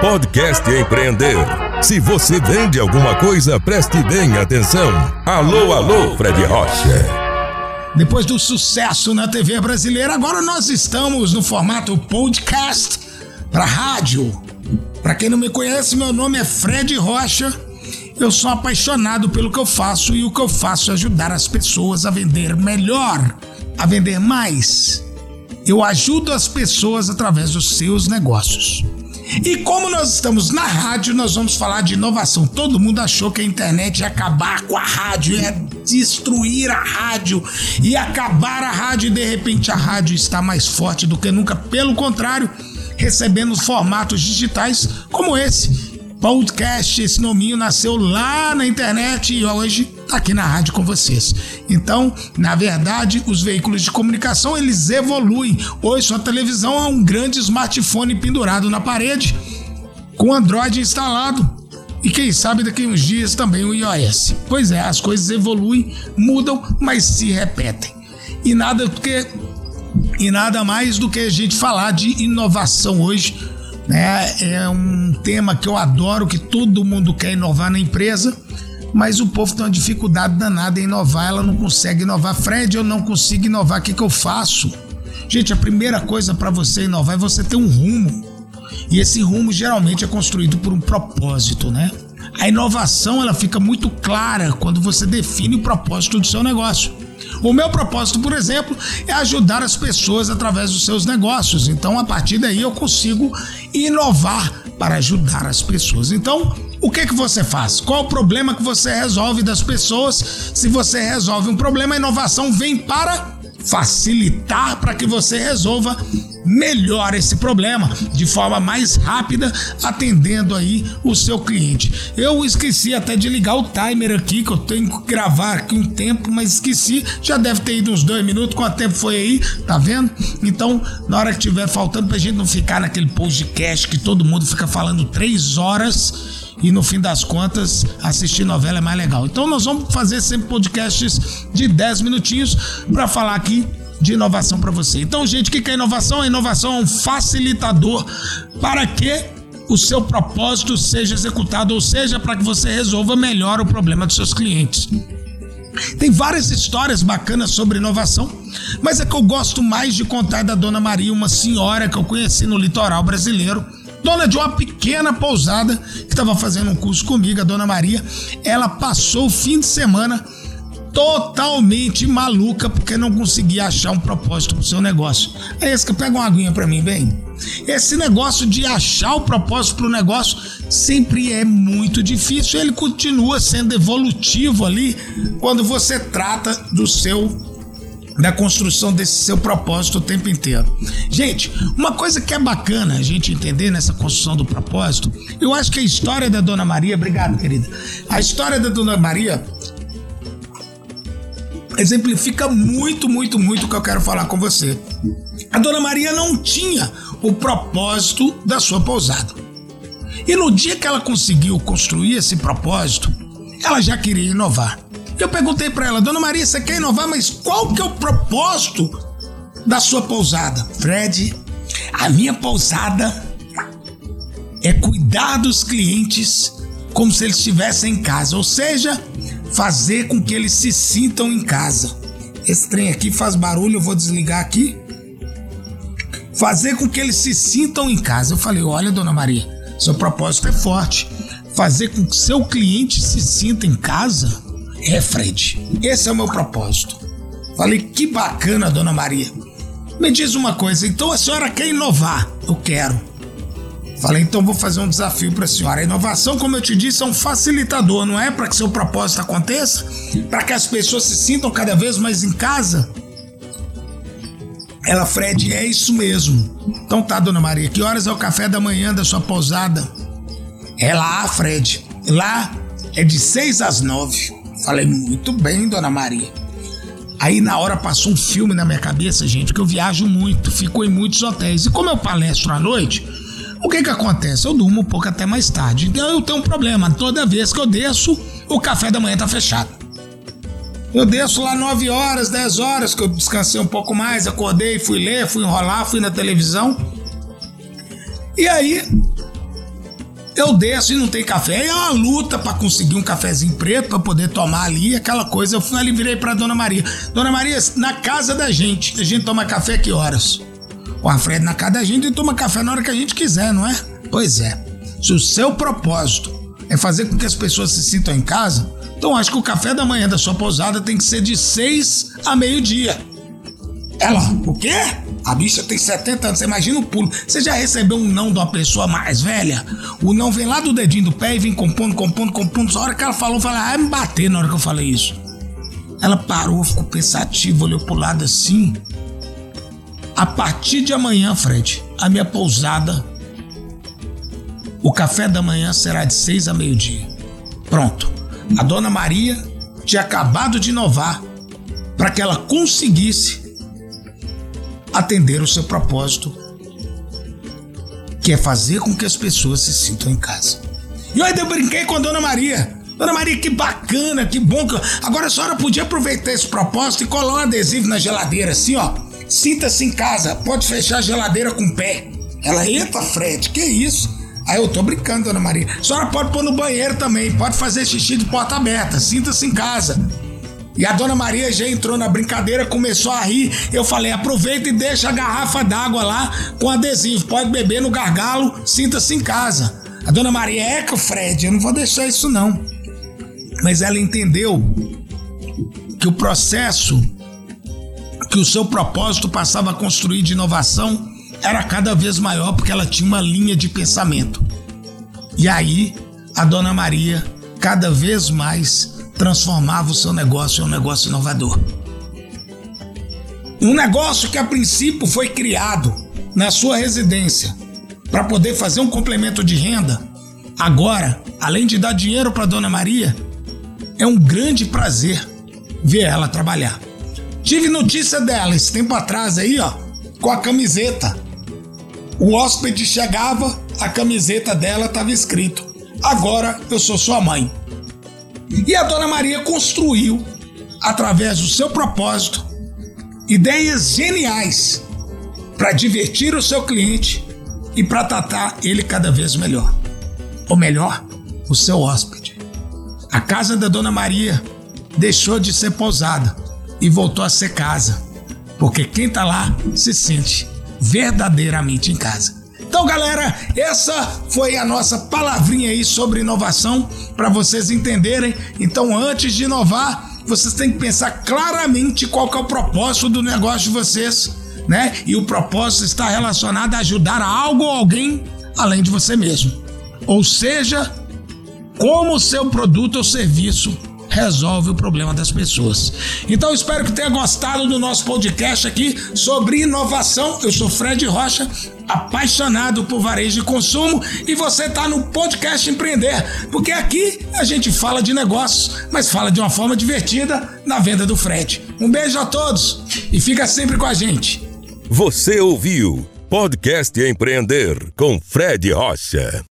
Podcast Empreender. Se você vende alguma coisa, preste bem atenção. Alô, alô, Fred Rocha. Depois do sucesso na TV brasileira, agora nós estamos no formato podcast para rádio. Para quem não me conhece, meu nome é Fred Rocha. Eu sou apaixonado pelo que eu faço e o que eu faço é ajudar as pessoas a vender melhor, a vender mais. Eu ajudo as pessoas através dos seus negócios. E como nós estamos na rádio, nós vamos falar de inovação. Todo mundo achou que a internet ia acabar com a rádio, ia destruir a rádio, ia acabar a rádio e de repente a rádio está mais forte do que nunca. Pelo contrário, recebendo formatos digitais como esse. Podcast, esse nominho nasceu lá na internet e hoje tá aqui na rádio com vocês. Então, na verdade, os veículos de comunicação eles evoluem. Hoje sua televisão é um grande smartphone pendurado na parede com Android instalado. E quem sabe daqui uns dias também o iOS. Pois é, as coisas evoluem, mudam, mas se repetem. E nada que e nada mais do que a gente falar de inovação hoje. Né? É um tema que eu adoro, que todo mundo quer inovar na empresa, mas o povo tem uma dificuldade danada em inovar, ela não consegue inovar. Fred, eu não consigo inovar, o que, que eu faço? Gente, a primeira coisa para você inovar é você ter um rumo. E esse rumo geralmente é construído por um propósito, né? A inovação ela fica muito clara quando você define o propósito do seu negócio. O meu propósito, por exemplo, é ajudar as pessoas através dos seus negócios. Então, a partir daí, eu consigo inovar para ajudar as pessoas. Então, o que que você faz? Qual o problema que você resolve das pessoas? Se você resolve um problema, a inovação vem para facilitar para que você resolva melhor esse problema de forma mais rápida, atendendo aí o seu cliente. Eu esqueci até de ligar o timer aqui, que eu tenho que gravar aqui um tempo, mas esqueci. Já deve ter ido uns dois minutos. Quanto tempo foi aí? Tá vendo? Então, na hora que tiver faltando, pra gente não ficar naquele podcast que todo mundo fica falando três horas e no fim das contas assistir novela é mais legal. Então nós vamos fazer sempre podcasts de 10 minutinhos para falar aqui de inovação para você. Então, gente, o que é inovação? A inovação é um facilitador para que o seu propósito seja executado, ou seja, para que você resolva melhor o problema dos seus clientes. Tem várias histórias bacanas sobre inovação, mas a que eu gosto mais de contar é da Dona Maria, uma senhora que eu conheci no litoral brasileiro, dona de uma pequena pousada que estava fazendo um curso comigo, a Dona Maria. Ela passou o fim de semana totalmente maluca porque não conseguia achar um propósito pro seu negócio. É esse que pega uma aguinha para mim, bem. Esse negócio de achar o propósito pro negócio sempre é muito difícil. Ele continua sendo evolutivo ali quando você trata do seu da construção desse seu propósito o tempo inteiro. Gente, uma coisa que é bacana a gente entender nessa construção do propósito, eu acho que a história da Dona Maria, obrigado, querida. A história da Dona Maria exemplifica muito, muito, muito o que eu quero falar com você. A Dona Maria não tinha o propósito da sua pousada. E no dia que ela conseguiu construir esse propósito, ela já queria inovar. Eu perguntei para ela, Dona Maria, você quer inovar, mas qual que é o propósito da sua pousada? Fred, a minha pousada é cuidar dos clientes como se eles estivessem em casa, ou seja, fazer com que eles se sintam em casa. Esse trem aqui faz barulho, eu vou desligar aqui. Fazer com que eles se sintam em casa. Eu falei: olha, dona Maria, seu propósito é forte. Fazer com que seu cliente se sinta em casa é, Fred. Esse é o meu propósito. Falei: que bacana, dona Maria. Me diz uma coisa, então a senhora quer inovar? Eu quero. Falei, então vou fazer um desafio para a senhora. A inovação, como eu te disse, é um facilitador, não é para que seu propósito aconteça, para que as pessoas se sintam cada vez mais em casa. Ela, Fred, é isso mesmo. Então tá, dona Maria, que horas é o café da manhã da sua pousada? É lá, Fred. Lá é de seis às nove. Falei, muito bem, dona Maria. Aí na hora passou um filme na minha cabeça, gente, que eu viajo muito, fico em muitos hotéis. E como eu palestro à noite, o que que acontece? Eu durmo um pouco até mais tarde. Então eu tenho um problema. Toda vez que eu desço, o café da manhã tá fechado. Eu desço lá 9 horas, 10 horas, que eu descansei um pouco mais, acordei, fui ler, fui enrolar, fui na televisão. E aí, eu desço e não tem café. É uma luta para conseguir um cafezinho preto para poder tomar ali, aquela coisa. Eu fui ali virei para Dona Maria. Dona Maria, na casa da gente, a gente toma café que horas? O Alfredo na casa da gente toma café na hora que a gente quiser, não é? Pois é. Se o seu propósito é fazer com que as pessoas se sintam em casa, então acho que o café da manhã da sua pousada tem que ser de seis a meio-dia. Ela, o quê? A bicha tem 70 anos, você imagina o pulo. Você já recebeu um não de uma pessoa mais velha? O não vem lá do dedinho do pé e vem compondo, compondo, compondo. Só a hora que ela falou, falei, ah, me bater na hora que eu falei isso. Ela parou, ficou pensativa, olhou pro lado assim. A partir de amanhã, Fred, a minha pousada, o café da manhã será de seis a meio-dia. Pronto. A dona Maria tinha acabado de inovar para que ela conseguisse atender o seu propósito, que é fazer com que as pessoas se sintam em casa. E ainda eu brinquei com a Dona Maria. Dona Maria, que bacana, que bom. Que... Agora a senhora podia aproveitar esse propósito e colar um adesivo na geladeira, assim, ó. Sinta-se em casa, pode fechar a geladeira com o pé. Ela, eita, Fred, que isso? Aí eu tô brincando, Dona Maria. A senhora pode pôr no banheiro também, pode fazer xixi de porta aberta, sinta-se em casa. E a dona Maria já entrou na brincadeira, começou a rir. Eu falei: aproveita e deixa a garrafa d'água lá com adesivo. Pode beber no gargalo, sinta-se em casa. A dona Maria, que Fred, eu não vou deixar isso não. Mas ela entendeu que o processo que o seu propósito passava a construir de inovação era cada vez maior porque ela tinha uma linha de pensamento. E aí, a dona Maria cada vez mais transformava o seu negócio em um negócio inovador. Um negócio que a princípio foi criado na sua residência para poder fazer um complemento de renda, agora, além de dar dinheiro para Dona Maria, é um grande prazer ver ela trabalhar. Tive notícia dela esse tempo atrás aí, ó, com a camiseta. O hóspede chegava, a camiseta dela estava escrito: Agora eu sou sua mãe. E a Dona Maria construiu, através do seu propósito, ideias geniais para divertir o seu cliente e para tratar ele cada vez melhor. Ou melhor, o seu hóspede. A casa da Dona Maria deixou de ser pousada e voltou a ser casa, porque quem está lá se sente verdadeiramente em casa. Então, galera, essa foi a nossa palavrinha aí sobre inovação para vocês entenderem. Então, antes de inovar, vocês têm que pensar claramente qual é o propósito do negócio de vocês, né? E o propósito está relacionado a ajudar algo ou alguém além de você mesmo. Ou seja, como o seu produto ou serviço resolve o problema das pessoas. Então espero que tenha gostado do nosso podcast aqui sobre inovação. Eu sou Fred Rocha, apaixonado por varejo e consumo, e você está no podcast Empreender, porque aqui a gente fala de negócios, mas fala de uma forma divertida na venda do Fred. Um beijo a todos e fica sempre com a gente. Você ouviu Podcast Empreender com Fred Rocha.